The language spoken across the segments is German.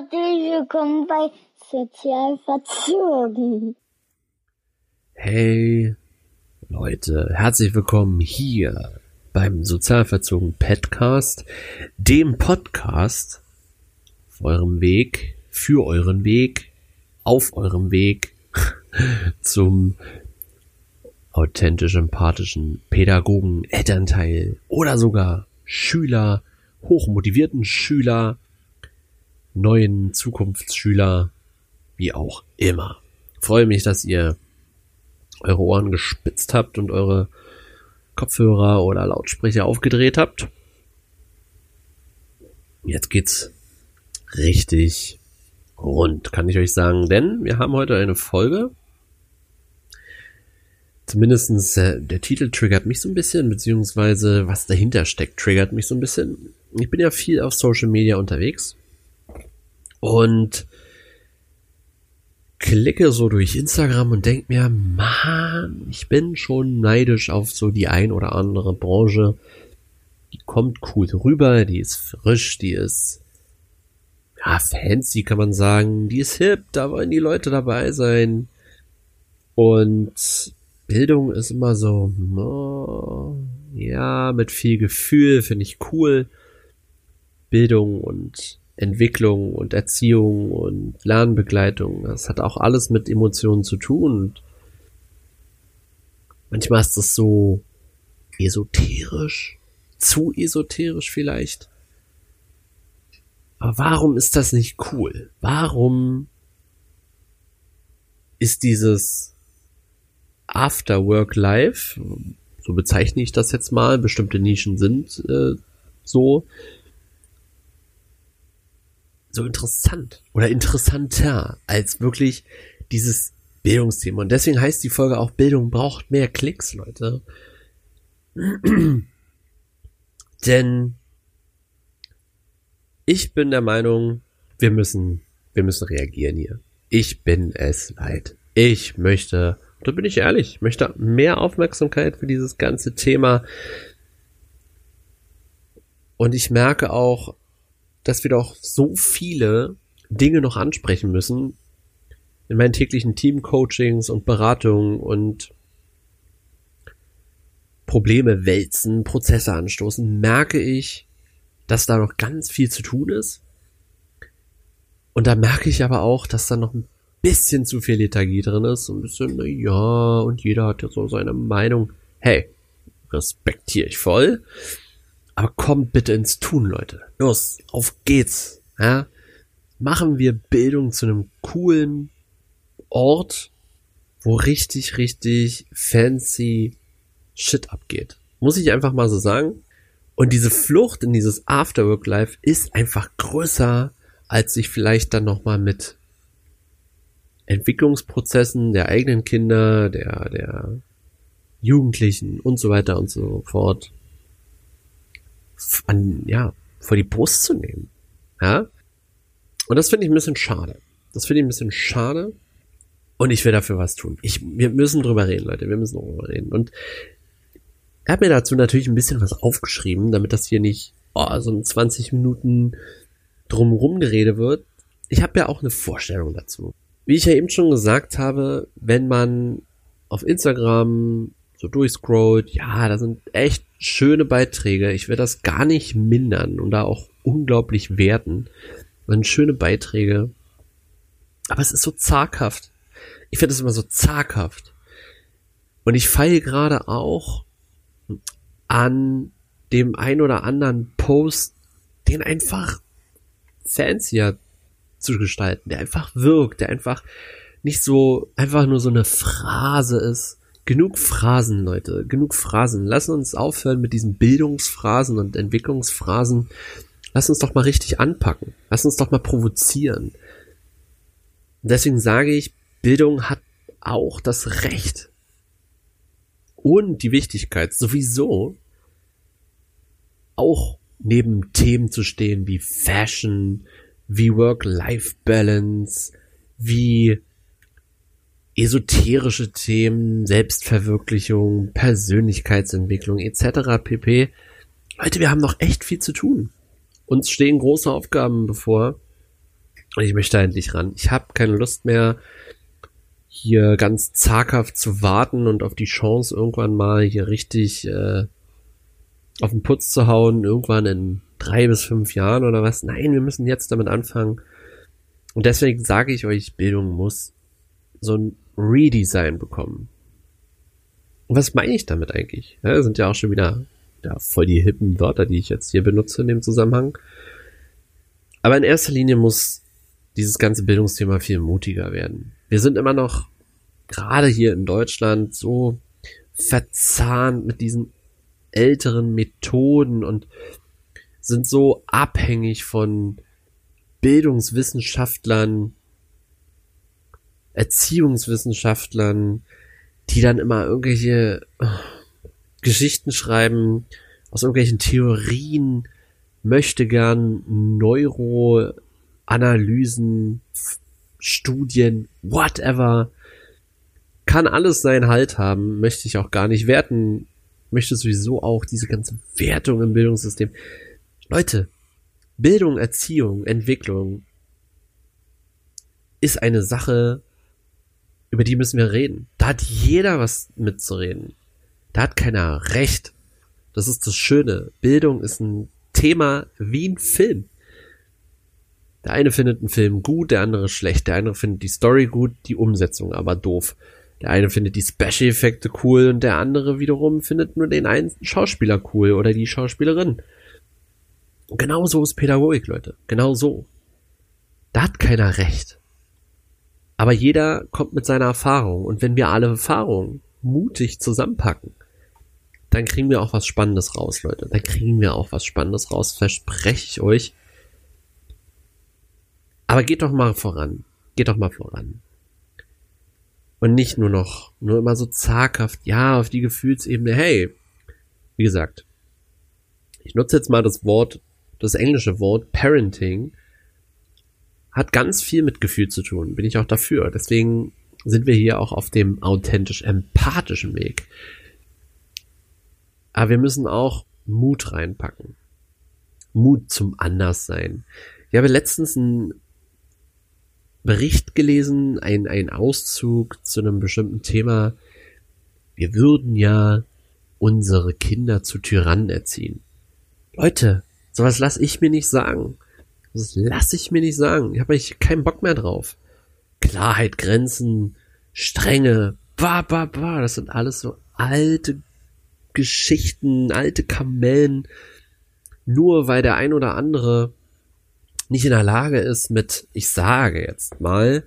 Herzlich willkommen bei Sozialverzogen. Hey Leute, herzlich willkommen hier beim Sozialverzogen Podcast, dem Podcast auf eurem Weg, für euren Weg, auf eurem Weg zum authentisch empathischen Pädagogen, Elternteil oder sogar Schüler, hochmotivierten Schüler, neuen Zukunftsschüler, wie auch immer. freue mich, dass ihr eure Ohren gespitzt habt und eure Kopfhörer oder Lautsprecher aufgedreht habt. Jetzt geht's richtig rund, kann ich euch sagen, denn wir haben heute eine Folge. Zumindestens äh, der Titel triggert mich so ein bisschen, beziehungsweise was dahinter steckt, triggert mich so ein bisschen. Ich bin ja viel auf Social Media unterwegs und klicke so durch Instagram und denke mir, man, ich bin schon neidisch auf so die ein oder andere Branche. Die kommt cool rüber, die ist frisch, die ist ja fancy, kann man sagen, die ist hip, da wollen die Leute dabei sein. Und Bildung ist immer so, oh, ja, mit viel Gefühl, finde ich cool. Bildung und Entwicklung und Erziehung und Lernbegleitung. Das hat auch alles mit Emotionen zu tun. Und manchmal ist das so esoterisch, zu esoterisch vielleicht. Aber warum ist das nicht cool? Warum ist dieses After Work Life, so bezeichne ich das jetzt mal, bestimmte Nischen sind äh, so, so interessant oder interessanter als wirklich dieses Bildungsthema. Und deswegen heißt die Folge auch Bildung braucht mehr Klicks, Leute. Denn ich bin der Meinung, wir müssen, wir müssen reagieren hier. Ich bin es leid. Ich möchte, da bin ich ehrlich, ich möchte mehr Aufmerksamkeit für dieses ganze Thema. Und ich merke auch, dass wir doch so viele Dinge noch ansprechen müssen in meinen täglichen Team-Coachings und Beratungen und Probleme wälzen, Prozesse anstoßen, merke ich, dass da noch ganz viel zu tun ist. Und da merke ich aber auch, dass da noch ein bisschen zu viel Lethargie drin ist. Ein bisschen, na ja, und jeder hat ja so seine Meinung. Hey, respektiere ich voll. Aber kommt bitte ins Tun, Leute. Los, auf geht's. Ja? Machen wir Bildung zu einem coolen Ort, wo richtig, richtig fancy Shit abgeht. Muss ich einfach mal so sagen. Und diese Flucht in dieses Afterwork-Life ist einfach größer, als sich vielleicht dann nochmal mit Entwicklungsprozessen der eigenen Kinder, der, der Jugendlichen und so weiter und so fort an, ja, vor die Brust zu nehmen. Ja? Und das finde ich ein bisschen schade. Das finde ich ein bisschen schade. Und ich will dafür was tun. Ich, wir müssen drüber reden, Leute. Wir müssen drüber reden. Und er hat mir dazu natürlich ein bisschen was aufgeschrieben, damit das hier nicht oh, so ein 20 Minuten drumherum gerede wird. Ich habe ja auch eine Vorstellung dazu. Wie ich ja eben schon gesagt habe, wenn man auf Instagram so durchscrollt, ja, da sind echt schöne Beiträge. Ich werde das gar nicht mindern und da auch unglaublich werten. Das sind schöne Beiträge. Aber es ist so zaghaft. Ich finde es immer so zaghaft. Und ich feile gerade auch an dem ein oder anderen Post, den einfach fancier zu gestalten, der einfach wirkt, der einfach nicht so einfach nur so eine Phrase ist, genug Phrasen, Leute, genug Phrasen. Lass uns aufhören mit diesen Bildungsphrasen und Entwicklungsphrasen. Lass uns doch mal richtig anpacken. Lass uns doch mal provozieren. Und deswegen sage ich, Bildung hat auch das Recht und die Wichtigkeit sowieso auch neben Themen zu stehen wie Fashion, wie Work-Life-Balance, wie esoterische Themen, Selbstverwirklichung, Persönlichkeitsentwicklung etc. pp. Leute, wir haben noch echt viel zu tun. Uns stehen große Aufgaben bevor. Und ich möchte endlich ran. Ich habe keine Lust mehr, hier ganz zaghaft zu warten und auf die Chance irgendwann mal hier richtig äh, auf den Putz zu hauen, irgendwann in drei bis fünf Jahren oder was. Nein, wir müssen jetzt damit anfangen. Und deswegen sage ich euch, Bildung muss so ein Redesign bekommen. Und was meine ich damit eigentlich? Ja, sind ja auch schon wieder ja, voll die hippen Wörter, die ich jetzt hier benutze in dem Zusammenhang. Aber in erster Linie muss dieses ganze Bildungsthema viel mutiger werden. Wir sind immer noch, gerade hier in Deutschland, so verzahnt mit diesen älteren Methoden und sind so abhängig von Bildungswissenschaftlern, Erziehungswissenschaftlern, die dann immer irgendwelche äh, Geschichten schreiben, aus irgendwelchen Theorien, möchte gern Neuroanalysen, Studien, whatever. Kann alles seinen Halt haben, möchte ich auch gar nicht werten, möchte sowieso auch diese ganze Wertung im Bildungssystem. Leute, Bildung, Erziehung, Entwicklung ist eine Sache, über die müssen wir reden. Da hat jeder was mitzureden. Da hat keiner recht. Das ist das Schöne. Bildung ist ein Thema wie ein Film. Der eine findet einen Film gut, der andere schlecht. Der eine findet die Story gut, die Umsetzung aber doof. Der eine findet die Special-Effekte cool und der andere wiederum findet nur den einen Schauspieler cool oder die Schauspielerin. Genau so ist Pädagogik, Leute. Genau so. Da hat keiner recht. Aber jeder kommt mit seiner Erfahrung. Und wenn wir alle Erfahrungen mutig zusammenpacken, dann kriegen wir auch was Spannendes raus, Leute. Dann kriegen wir auch was Spannendes raus, verspreche ich euch. Aber geht doch mal voran. Geht doch mal voran. Und nicht nur noch, nur immer so zaghaft, ja, auf die Gefühlsebene, hey, wie gesagt, ich nutze jetzt mal das Wort, das englische Wort Parenting, hat ganz viel mit Gefühl zu tun, bin ich auch dafür. Deswegen sind wir hier auch auf dem authentisch empathischen Weg. Aber wir müssen auch Mut reinpacken. Mut zum Anderssein. Ich habe letztens einen Bericht gelesen, ein, ein Auszug zu einem bestimmten Thema. Wir würden ja unsere Kinder zu Tyrannen erziehen. Leute, sowas lasse ich mir nicht sagen. Das lasse ich mir nicht sagen. Ich habe eigentlich keinen Bock mehr drauf. Klarheit, Grenzen, Strenge, ba, ba, ba, das sind alles so alte Geschichten, alte Kamellen, nur weil der ein oder andere nicht in der Lage ist, mit, ich sage jetzt mal,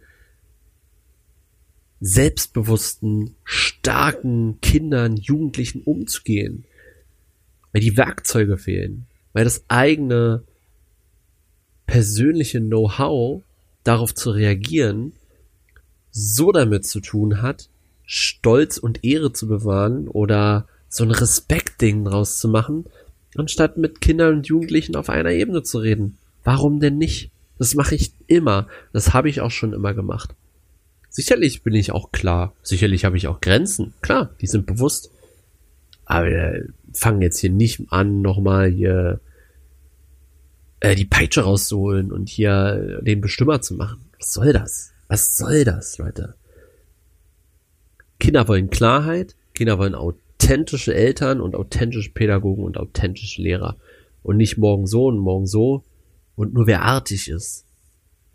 selbstbewussten, starken Kindern, Jugendlichen umzugehen. Weil die Werkzeuge fehlen. Weil das eigene persönliche Know-how darauf zu reagieren so damit zu tun hat, Stolz und Ehre zu bewahren oder so ein Respektding draus zu machen, anstatt mit Kindern und Jugendlichen auf einer Ebene zu reden. Warum denn nicht? Das mache ich immer. Das habe ich auch schon immer gemacht. Sicherlich bin ich auch klar. Sicherlich habe ich auch Grenzen. Klar, die sind bewusst. Aber wir fangen jetzt hier nicht an, nochmal hier äh, die Peitsche rauszuholen und hier den Bestimmer zu machen. Was soll das? Was soll das, Leute? Kinder wollen Klarheit, Kinder wollen authentische Eltern und authentische Pädagogen und authentische Lehrer. Und nicht morgen so und morgen so. Und nur wer artig ist,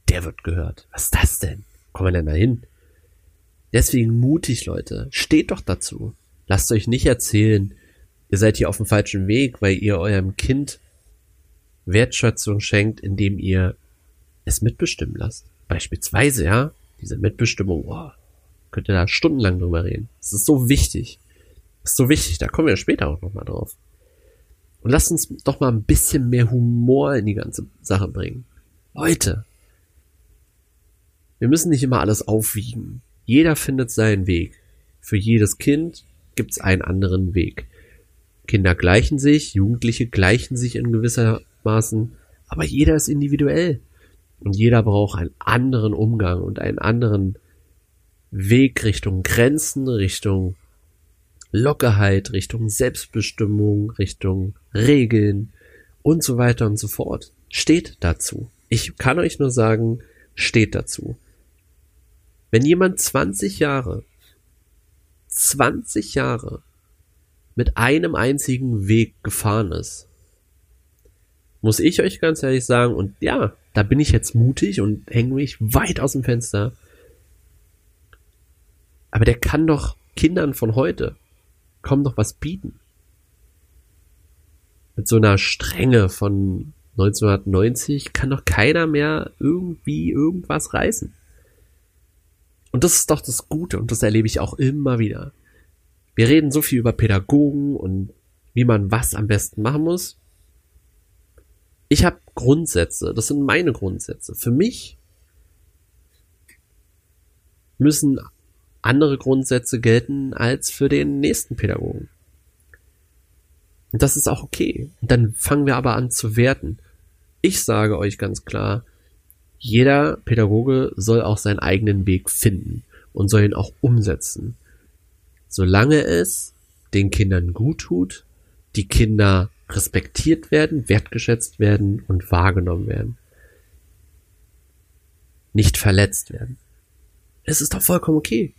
der wird gehört. Was ist das denn? Kommen wir denn da hin? Deswegen mutig, Leute. Steht doch dazu. Lasst euch nicht erzählen, ihr seid hier auf dem falschen Weg, weil ihr eurem Kind Wertschätzung schenkt, indem ihr es mitbestimmen lasst. Beispielsweise, ja, diese Mitbestimmung, boah, könnt ihr da stundenlang drüber reden. Das ist so wichtig. Das ist so wichtig, da kommen wir später auch nochmal drauf. Und lasst uns doch mal ein bisschen mehr Humor in die ganze Sache bringen. Leute, wir müssen nicht immer alles aufwiegen. Jeder findet seinen Weg. Für jedes Kind gibt's einen anderen Weg. Kinder gleichen sich, Jugendliche gleichen sich in gewisser Maßen, aber jeder ist individuell. Und jeder braucht einen anderen Umgang und einen anderen Weg Richtung Grenzen, Richtung Lockerheit, Richtung Selbstbestimmung, Richtung Regeln und so weiter und so fort. Steht dazu. Ich kann euch nur sagen, steht dazu. Wenn jemand 20 Jahre, 20 Jahre mit einem einzigen Weg gefahren ist, muss ich euch ganz ehrlich sagen, und ja, da bin ich jetzt mutig und hänge mich weit aus dem Fenster. Aber der kann doch Kindern von heute kaum noch was bieten. Mit so einer Strenge von 1990 kann doch keiner mehr irgendwie irgendwas reißen. Und das ist doch das Gute und das erlebe ich auch immer wieder. Wir reden so viel über Pädagogen und wie man was am besten machen muss. Ich habe Grundsätze, das sind meine Grundsätze. Für mich müssen andere Grundsätze gelten als für den nächsten Pädagogen. Und das ist auch okay. Und dann fangen wir aber an zu werten. Ich sage euch ganz klar, jeder Pädagoge soll auch seinen eigenen Weg finden und soll ihn auch umsetzen. Solange es den Kindern gut tut, die Kinder respektiert werden, wertgeschätzt werden und wahrgenommen werden. Nicht verletzt werden. Es ist doch vollkommen okay.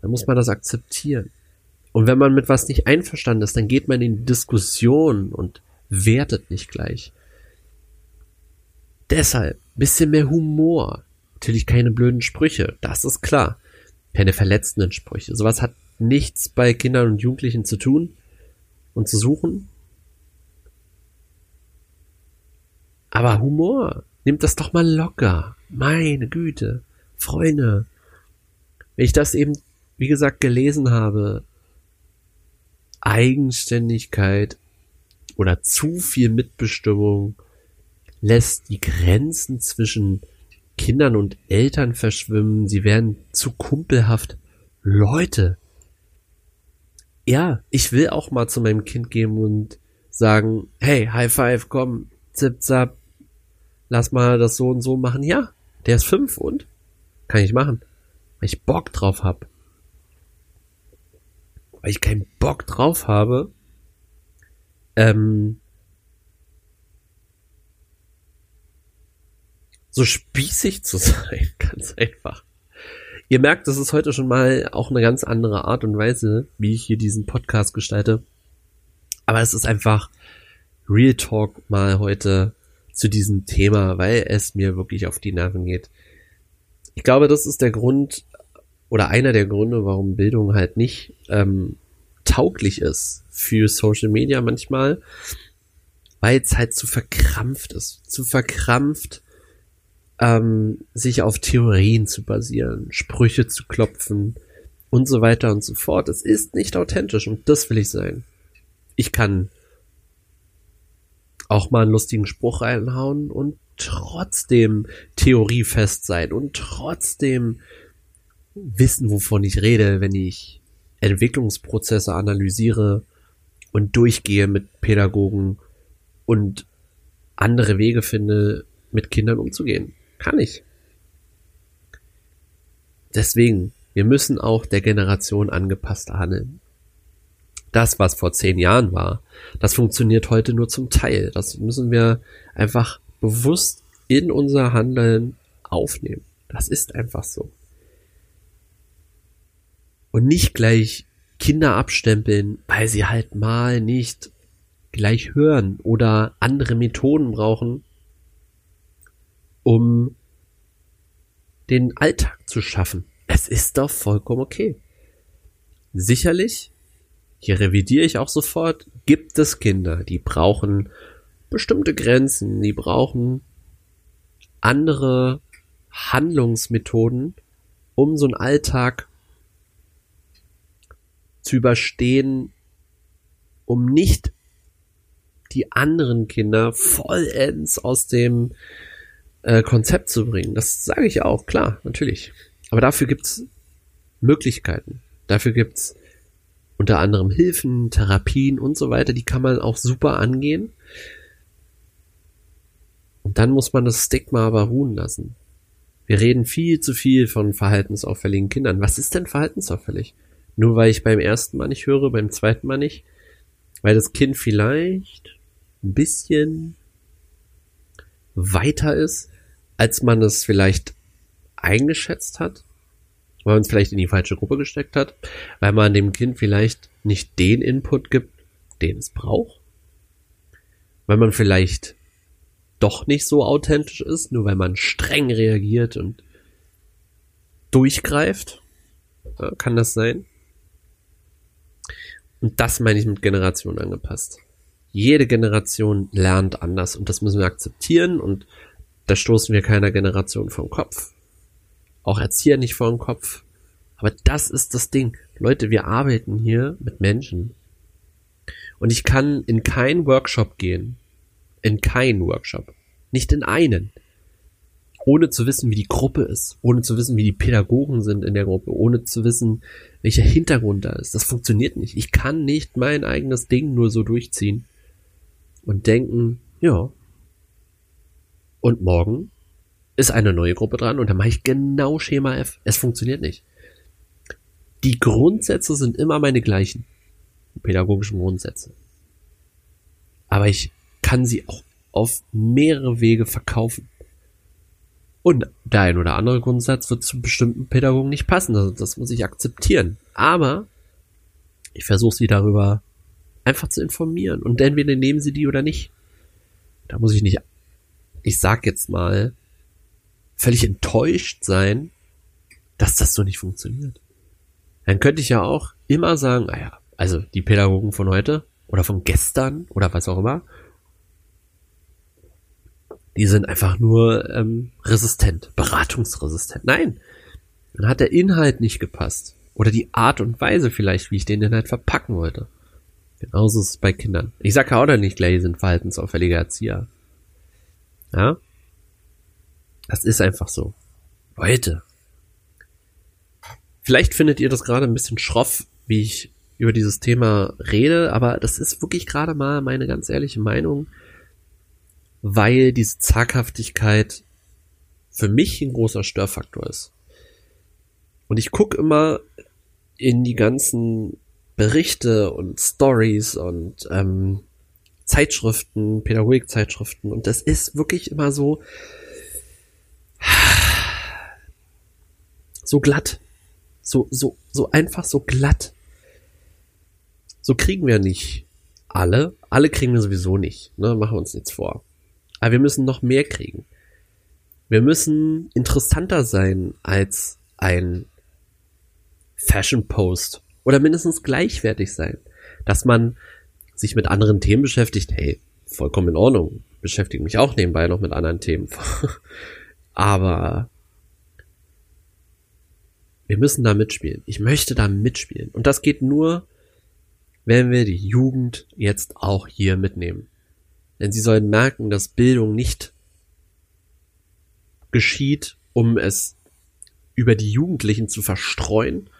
Dann muss man das akzeptieren. Und wenn man mit was nicht einverstanden ist, dann geht man in die Diskussion und wertet nicht gleich. Deshalb bisschen mehr Humor. Natürlich keine blöden Sprüche, das ist klar. Keine verletzenden Sprüche. Sowas hat nichts bei Kindern und Jugendlichen zu tun und zu suchen. Aber Humor, nimmt das doch mal locker. Meine Güte. Freunde. Wenn ich das eben, wie gesagt, gelesen habe, Eigenständigkeit oder zu viel Mitbestimmung lässt die Grenzen zwischen Kindern und Eltern verschwimmen, sie werden zu kumpelhaft. Leute, ja, ich will auch mal zu meinem Kind gehen und sagen, hey, High Five, komm, zip zap, lass mal das so und so machen. Ja, der ist fünf und kann ich machen, weil ich Bock drauf hab. Weil ich keinen Bock drauf habe, ähm, so spießig zu sein, ganz einfach. Ihr merkt, das ist heute schon mal auch eine ganz andere Art und Weise, wie ich hier diesen Podcast gestalte. Aber es ist einfach Real Talk mal heute zu diesem Thema, weil es mir wirklich auf die Nerven geht. Ich glaube, das ist der Grund oder einer der Gründe, warum Bildung halt nicht ähm, tauglich ist für Social Media manchmal, weil es halt zu verkrampft ist. Zu verkrampft, ähm, sich auf Theorien zu basieren, Sprüche zu klopfen und so weiter und so fort. Es ist nicht authentisch und das will ich sein. Ich kann auch mal einen lustigen Spruch reinhauen und trotzdem theoriefest sein und trotzdem wissen, wovon ich rede, wenn ich Entwicklungsprozesse analysiere und durchgehe mit Pädagogen und andere Wege finde, mit Kindern umzugehen. Kann ich. Deswegen, wir müssen auch der Generation angepasst handeln. Das, was vor zehn Jahren war, das funktioniert heute nur zum Teil. Das müssen wir einfach bewusst in unser Handeln aufnehmen. Das ist einfach so. Und nicht gleich Kinder abstempeln, weil sie halt mal nicht gleich hören oder andere Methoden brauchen, um den Alltag zu schaffen. Es ist doch vollkommen okay. Sicherlich, hier revidiere ich auch sofort, gibt es Kinder, die brauchen bestimmte Grenzen, die brauchen andere Handlungsmethoden, um so einen Alltag zu überstehen, um nicht die anderen Kinder vollends aus dem äh, Konzept zu bringen. Das sage ich auch, klar, natürlich. Aber dafür gibt's Möglichkeiten. Dafür gibt's unter anderem Hilfen, Therapien und so weiter, die kann man auch super angehen. Und dann muss man das Stigma aber ruhen lassen. Wir reden viel zu viel von verhaltensauffälligen Kindern. Was ist denn verhaltensauffällig? Nur weil ich beim ersten Mal nicht höre, beim zweiten Mal nicht? Weil das Kind vielleicht ein bisschen weiter ist als man es vielleicht eingeschätzt hat, weil man es vielleicht in die falsche Gruppe gesteckt hat, weil man dem Kind vielleicht nicht den Input gibt, den es braucht, weil man vielleicht doch nicht so authentisch ist, nur weil man streng reagiert und durchgreift. Ja, kann das sein? Und das meine ich mit Generation angepasst. Jede Generation lernt anders und das müssen wir akzeptieren und da stoßen wir keiner Generation vom Kopf. Auch Erzieher nicht den Kopf. Aber das ist das Ding. Leute, wir arbeiten hier mit Menschen. Und ich kann in keinen Workshop gehen. In keinen Workshop. Nicht in einen. Ohne zu wissen, wie die Gruppe ist. Ohne zu wissen, wie die Pädagogen sind in der Gruppe. Ohne zu wissen, welcher Hintergrund da ist. Das funktioniert nicht. Ich kann nicht mein eigenes Ding nur so durchziehen. Und denken, ja. Und morgen ist eine neue Gruppe dran und dann mache ich genau Schema F. Es funktioniert nicht. Die Grundsätze sind immer meine gleichen. Die pädagogischen Grundsätze. Aber ich kann sie auch auf mehrere Wege verkaufen. Und der ein oder andere Grundsatz wird zu bestimmten Pädagogen nicht passen. Das, das muss ich akzeptieren. Aber ich versuche sie darüber einfach zu informieren. Und entweder nehmen sie die oder nicht. Da muss ich nicht, ich sag jetzt mal, völlig enttäuscht sein, dass das so nicht funktioniert. Dann könnte ich ja auch immer sagen, naja, also die Pädagogen von heute oder von gestern oder was auch immer, die sind einfach nur ähm, resistent, beratungsresistent. Nein, dann hat der Inhalt nicht gepasst. Oder die Art und Weise vielleicht, wie ich den Inhalt verpacken wollte. Genauso ist es bei Kindern. Ich sage ja auch dann nicht gleich, die sind verhaltensauffällige Erzieher. Ja? Das ist einfach so. Leute. Vielleicht findet ihr das gerade ein bisschen schroff, wie ich über dieses Thema rede, aber das ist wirklich gerade mal meine ganz ehrliche Meinung, weil diese Zaghaftigkeit für mich ein großer Störfaktor ist. Und ich gucke immer in die ganzen Berichte und Stories und ähm, Zeitschriften, Pädagogikzeitschriften und das ist wirklich immer so, so glatt. So, so, so einfach so glatt. So kriegen wir nicht alle. Alle kriegen wir sowieso nicht. Ne? Machen wir uns nichts vor. Aber wir müssen noch mehr kriegen. Wir müssen interessanter sein als ein Fashion Post. Oder mindestens gleichwertig sein. Dass man sich mit anderen Themen beschäftigt. Hey, vollkommen in Ordnung. Beschäftige mich auch nebenbei noch mit anderen Themen. Aber wir müssen da mitspielen. Ich möchte da mitspielen. Und das geht nur, wenn wir die Jugend jetzt auch hier mitnehmen. Denn sie sollen merken, dass Bildung nicht geschieht, um es über die Jugendlichen zu verstreuen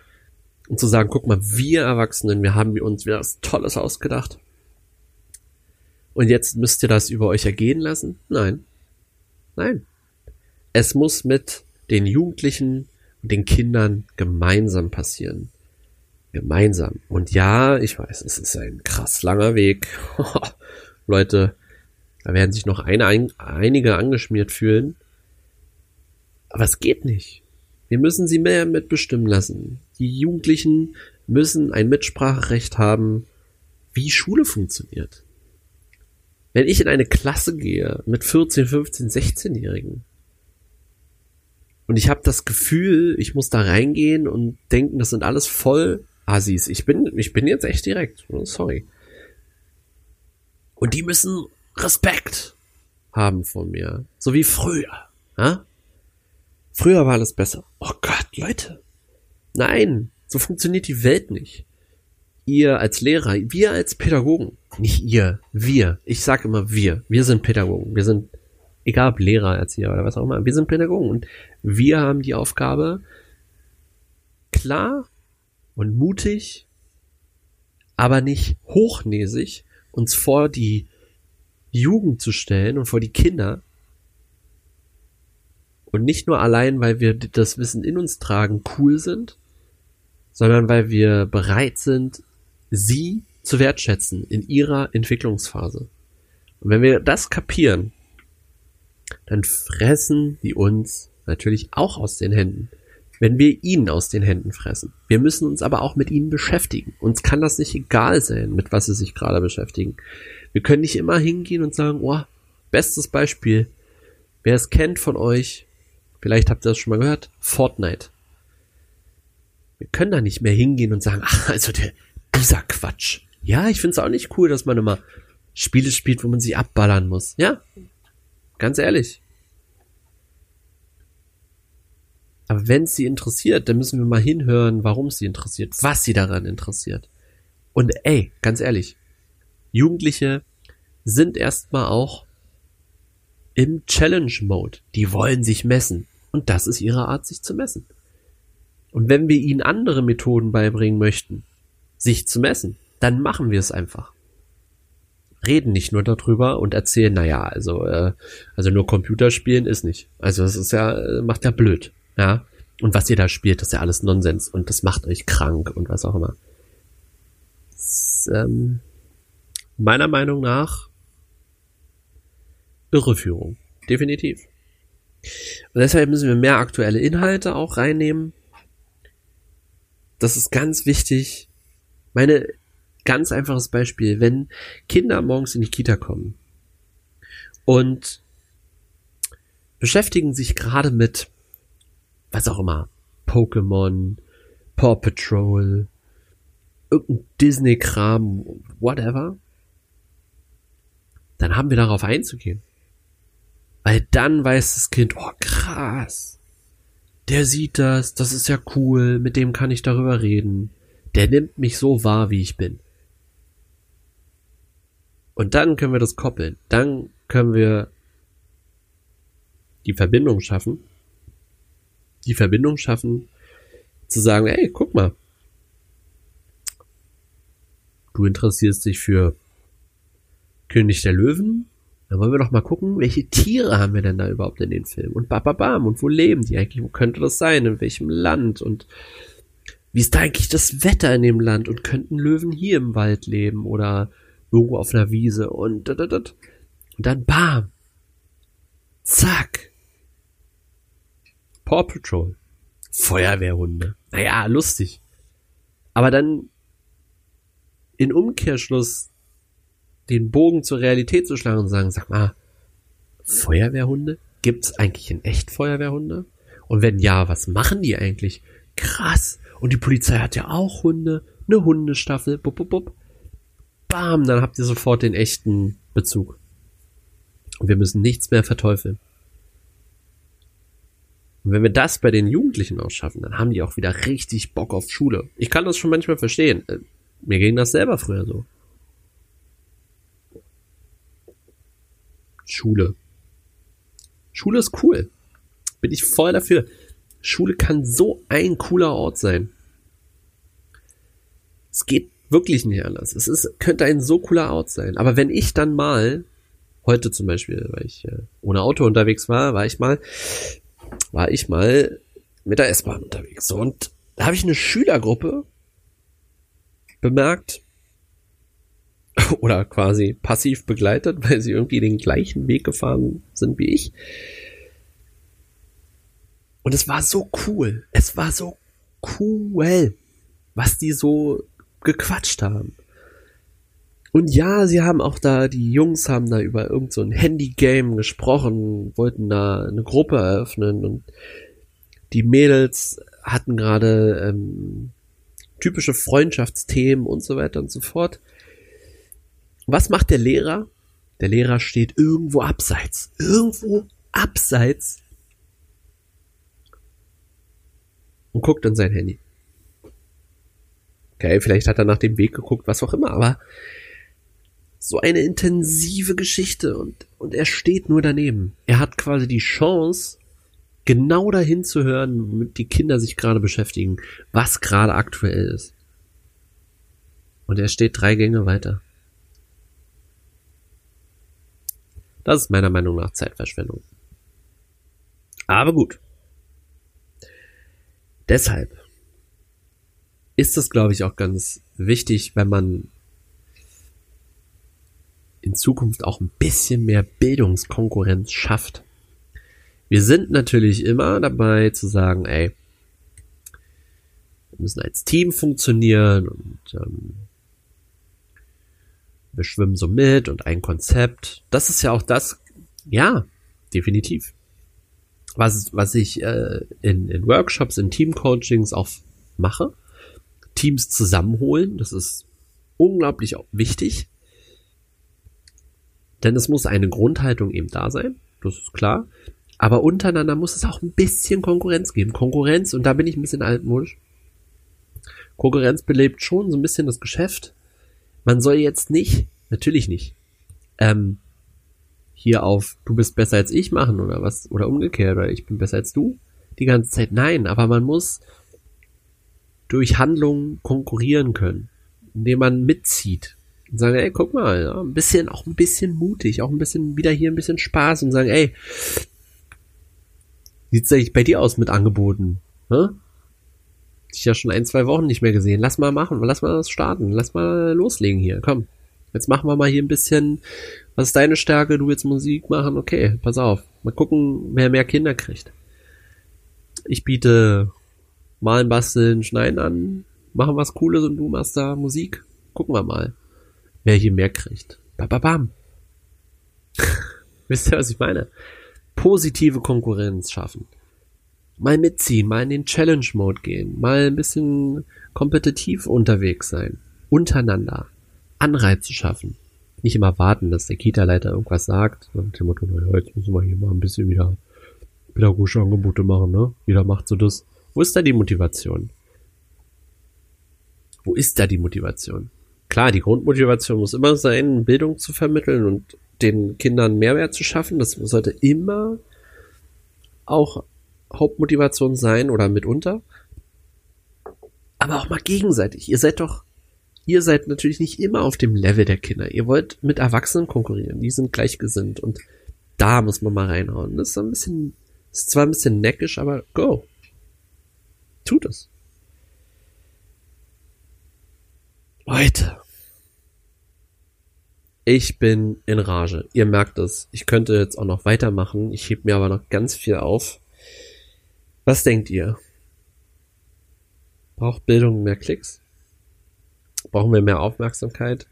und zu sagen, guck mal, wir Erwachsenen, wir haben uns wieder was Tolles ausgedacht. Und jetzt müsst ihr das über euch ergehen lassen? Nein. Nein. Es muss mit den Jugendlichen den Kindern gemeinsam passieren. Gemeinsam. Und ja, ich weiß, es ist ein krass langer Weg. Leute, da werden sich noch eine, ein, einige angeschmiert fühlen. Aber es geht nicht. Wir müssen sie mehr mitbestimmen lassen. Die Jugendlichen müssen ein Mitspracherecht haben, wie Schule funktioniert. Wenn ich in eine Klasse gehe mit 14, 15, 16-Jährigen, und ich habe das Gefühl, ich muss da reingehen und denken, das sind alles voll Assis. Ich bin, ich bin jetzt echt direkt. Sorry. Und die müssen Respekt haben von mir. So wie früher. Ja? Früher war alles besser. Oh Gott, Leute. Nein, so funktioniert die Welt nicht. Ihr als Lehrer, wir als Pädagogen, nicht ihr, wir. Ich sag immer wir. Wir sind Pädagogen. Wir sind egal ob Lehrer, Erzieher oder was auch immer, wir sind Pädagogen und wir haben die Aufgabe, klar und mutig, aber nicht hochnäsig uns vor die Jugend zu stellen und vor die Kinder und nicht nur allein, weil wir das Wissen in uns tragen, cool sind, sondern weil wir bereit sind, sie zu wertschätzen in ihrer Entwicklungsphase. Und wenn wir das kapieren, dann fressen die uns natürlich auch aus den Händen, wenn wir ihnen aus den Händen fressen. Wir müssen uns aber auch mit ihnen beschäftigen. Uns kann das nicht egal sein, mit was sie sich gerade beschäftigen. Wir können nicht immer hingehen und sagen, oh, bestes Beispiel, wer es kennt von euch, vielleicht habt ihr das schon mal gehört, Fortnite. Wir können da nicht mehr hingehen und sagen, ach, also der, dieser Quatsch. Ja, ich finde es auch nicht cool, dass man immer Spiele spielt, wo man sie abballern muss. Ja, ganz ehrlich. Aber wenn sie interessiert, dann müssen wir mal hinhören, warum sie interessiert, was sie daran interessiert. Und ey, ganz ehrlich, Jugendliche sind erstmal auch im Challenge-Mode. Die wollen sich messen. Und das ist ihre Art, sich zu messen. Und wenn wir ihnen andere Methoden beibringen möchten, sich zu messen, dann machen wir es einfach. Reden nicht nur darüber und erzählen, naja, also, äh, also nur Computerspielen ist nicht. Also das ist ja, äh, macht ja blöd. Ja. Und was ihr da spielt, das ist ja alles Nonsens und das macht euch krank und was auch immer. Das, ähm, meiner Meinung nach Irreführung. Definitiv. Und deshalb müssen wir mehr aktuelle Inhalte auch reinnehmen. Das ist ganz wichtig. Meine ganz einfaches Beispiel, wenn Kinder morgens in die Kita kommen und beschäftigen sich gerade mit was auch immer, Pokémon, Paw Patrol, irgendein Disney-Kram, whatever, dann haben wir darauf einzugehen. Weil dann weiß das Kind, oh krass, der sieht das, das ist ja cool, mit dem kann ich darüber reden. Der nimmt mich so wahr, wie ich bin. Und dann können wir das koppeln. Dann können wir die Verbindung schaffen. Die Verbindung schaffen, zu sagen, ey, guck mal, du interessierst dich für König der Löwen, dann wollen wir doch mal gucken, welche Tiere haben wir denn da überhaupt in den Filmen? Und bababam und wo leben die eigentlich, wo könnte das sein, in welchem Land? Und wie ist da eigentlich das Wetter in dem Land und könnten Löwen hier im Wald leben oder irgendwo auf einer Wiese und und dann bam, zack, Paw Patrol. Feuerwehrhunde. Naja, lustig. Aber dann in Umkehrschluss den Bogen zur Realität zu schlagen und sagen, sag mal, Feuerwehrhunde? Gibt's eigentlich in echt Feuerwehrhunde? Und wenn ja, was machen die eigentlich? Krass. Und die Polizei hat ja auch Hunde. Eine Hundestaffel. Bup, bup, bup. Bam, dann habt ihr sofort den echten Bezug. Und wir müssen nichts mehr verteufeln. Und wenn wir das bei den Jugendlichen auch schaffen, dann haben die auch wieder richtig Bock auf Schule. Ich kann das schon manchmal verstehen. Äh, mir ging das selber früher so. Schule. Schule ist cool. Bin ich voll dafür. Schule kann so ein cooler Ort sein. Es geht wirklich nicht anders. Es ist, könnte ein so cooler Ort sein. Aber wenn ich dann mal, heute zum Beispiel, weil ich äh, ohne Auto unterwegs war, war ich mal war ich mal mit der S-Bahn unterwegs. Und da habe ich eine Schülergruppe bemerkt oder quasi passiv begleitet, weil sie irgendwie den gleichen Weg gefahren sind wie ich. Und es war so cool. Es war so cool, was die so gequatscht haben. Und ja, sie haben auch da, die Jungs haben da über irgendein so Handy-Game gesprochen, wollten da eine Gruppe eröffnen und die Mädels hatten gerade ähm, typische Freundschaftsthemen und so weiter und so fort. Was macht der Lehrer? Der Lehrer steht irgendwo abseits. Irgendwo abseits. Und guckt in sein Handy. Okay, vielleicht hat er nach dem Weg geguckt, was auch immer, aber so eine intensive Geschichte und, und er steht nur daneben. Er hat quasi die Chance, genau dahin zu hören, womit die Kinder sich gerade beschäftigen, was gerade aktuell ist. Und er steht drei Gänge weiter. Das ist meiner Meinung nach Zeitverschwendung. Aber gut. Deshalb ist es, glaube ich, auch ganz wichtig, wenn man in Zukunft auch ein bisschen mehr Bildungskonkurrenz schafft. Wir sind natürlich immer dabei zu sagen, ey, wir müssen als Team funktionieren und ähm, wir schwimmen so mit und ein Konzept. Das ist ja auch das, ja, definitiv. Was, was ich äh, in, in Workshops, in Teamcoachings auch mache. Teams zusammenholen, das ist unglaublich wichtig. Denn es muss eine Grundhaltung eben da sein, das ist klar. Aber untereinander muss es auch ein bisschen Konkurrenz geben. Konkurrenz, und da bin ich ein bisschen altmodisch. Konkurrenz belebt schon so ein bisschen das Geschäft. Man soll jetzt nicht, natürlich nicht, ähm, hier auf du bist besser als ich machen oder was, oder umgekehrt, oder ich bin besser als du die ganze Zeit. Nein, aber man muss durch Handlungen konkurrieren können, indem man mitzieht und sagen, ey, guck mal, ja, ein bisschen, auch ein bisschen mutig, auch ein bisschen, wieder hier ein bisschen Spaß und sagen, ey, sieht's eigentlich bei dir aus mit Angeboten? Ne? Ich ja schon ein, zwei Wochen nicht mehr gesehen. Lass mal machen, lass mal das starten, lass mal loslegen hier, komm. Jetzt machen wir mal hier ein bisschen, was ist deine Stärke, du willst Musik machen, okay, pass auf. Mal gucken, wer mehr Kinder kriegt. Ich biete malen, basteln, schneiden an, machen was Cooles und du machst da Musik. Gucken wir mal, wer hier mehr kriegt. Ba, ba, bam. Wisst ihr, was ich meine? Positive Konkurrenz schaffen. Mal mitziehen, mal in den Challenge-Mode gehen, mal ein bisschen kompetitiv unterwegs sein. Untereinander. Anreize schaffen. Nicht immer warten, dass der Kita-Leiter irgendwas sagt. Und dem Motto, naja, jetzt müssen wir hier mal ein bisschen wieder pädagogische Angebote machen, ne? Jeder macht so das. Wo ist da die Motivation? Wo ist da die Motivation? Klar, die Grundmotivation muss immer sein, Bildung zu vermitteln und den Kindern Mehrwert zu schaffen. Das sollte immer auch Hauptmotivation sein oder mitunter. Aber auch mal gegenseitig. Ihr seid doch, ihr seid natürlich nicht immer auf dem Level der Kinder. Ihr wollt mit Erwachsenen konkurrieren. Die sind gleichgesinnt und da muss man mal reinhauen. Das ist ein bisschen, ist zwar ein bisschen neckisch, aber go. Tut es. Leute. Ich bin in Rage. Ihr merkt es. Ich könnte jetzt auch noch weitermachen. Ich heb mir aber noch ganz viel auf. Was denkt ihr? Braucht Bildung mehr Klicks? Brauchen wir mehr Aufmerksamkeit?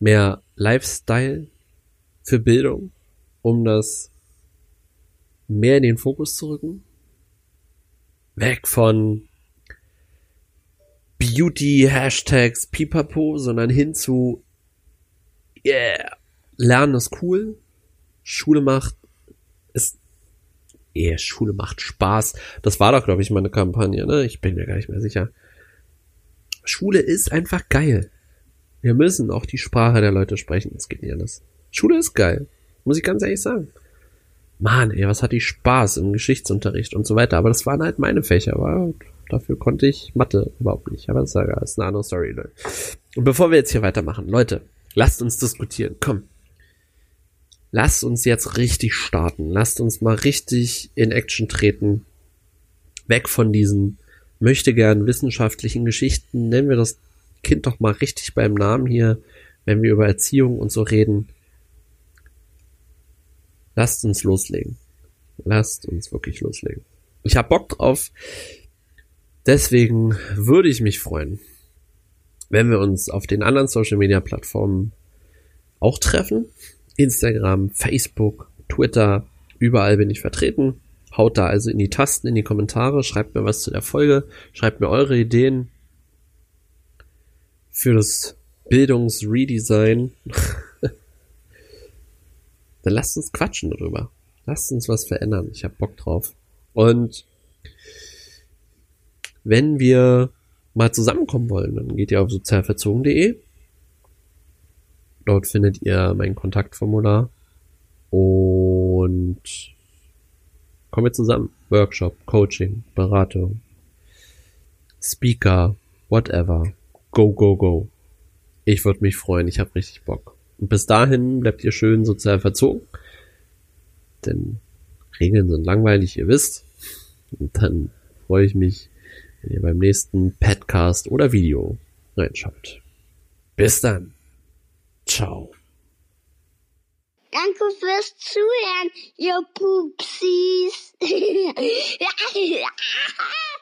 Mehr Lifestyle für Bildung, um das mehr in den Fokus zu rücken? weg von Beauty-Hashtags, pipapo, sondern hin zu, yeah, Lernen ist cool, Schule macht, ist, yeah, Schule macht Spaß. Das war doch, glaube ich, meine Kampagne, ne? Ich bin mir gar nicht mehr sicher. Schule ist einfach geil. Wir müssen auch die Sprache der Leute sprechen. Es geht nicht anders. Schule ist geil. Muss ich ganz ehrlich sagen. Mann, ey, was hatte ich Spaß im Geschichtsunterricht und so weiter. Aber das waren halt meine Fächer, aber dafür konnte ich Mathe überhaupt nicht. Aber das ist eine andere Story. Leute. Und bevor wir jetzt hier weitermachen, Leute, lasst uns diskutieren. Komm. Lasst uns jetzt richtig starten. Lasst uns mal richtig in Action treten. Weg von diesen möchte gern wissenschaftlichen Geschichten. Nennen wir das Kind doch mal richtig beim Namen hier, wenn wir über Erziehung und so reden Lasst uns loslegen. Lasst uns wirklich loslegen. Ich hab Bock drauf. Deswegen würde ich mich freuen, wenn wir uns auf den anderen Social Media Plattformen auch treffen. Instagram, Facebook, Twitter, überall bin ich vertreten. Haut da also in die Tasten, in die Kommentare, schreibt mir was zu der Folge, schreibt mir eure Ideen für das Bildungsredesign. Dann lasst uns quatschen darüber. Lasst uns was verändern. Ich hab Bock drauf. Und wenn wir mal zusammenkommen wollen, dann geht ihr auf sozialverzogen.de. Dort findet ihr mein Kontaktformular. Und kommen wir zusammen. Workshop, Coaching, Beratung, Speaker, whatever. Go, go, go. Ich würde mich freuen. Ich habe richtig Bock. Und bis dahin bleibt ihr schön sozial verzogen. Denn Regeln sind langweilig, ihr wisst. Und dann freue ich mich, wenn ihr beim nächsten Podcast oder Video reinschaut. Bis dann. Ciao. ankle too and your poopsies.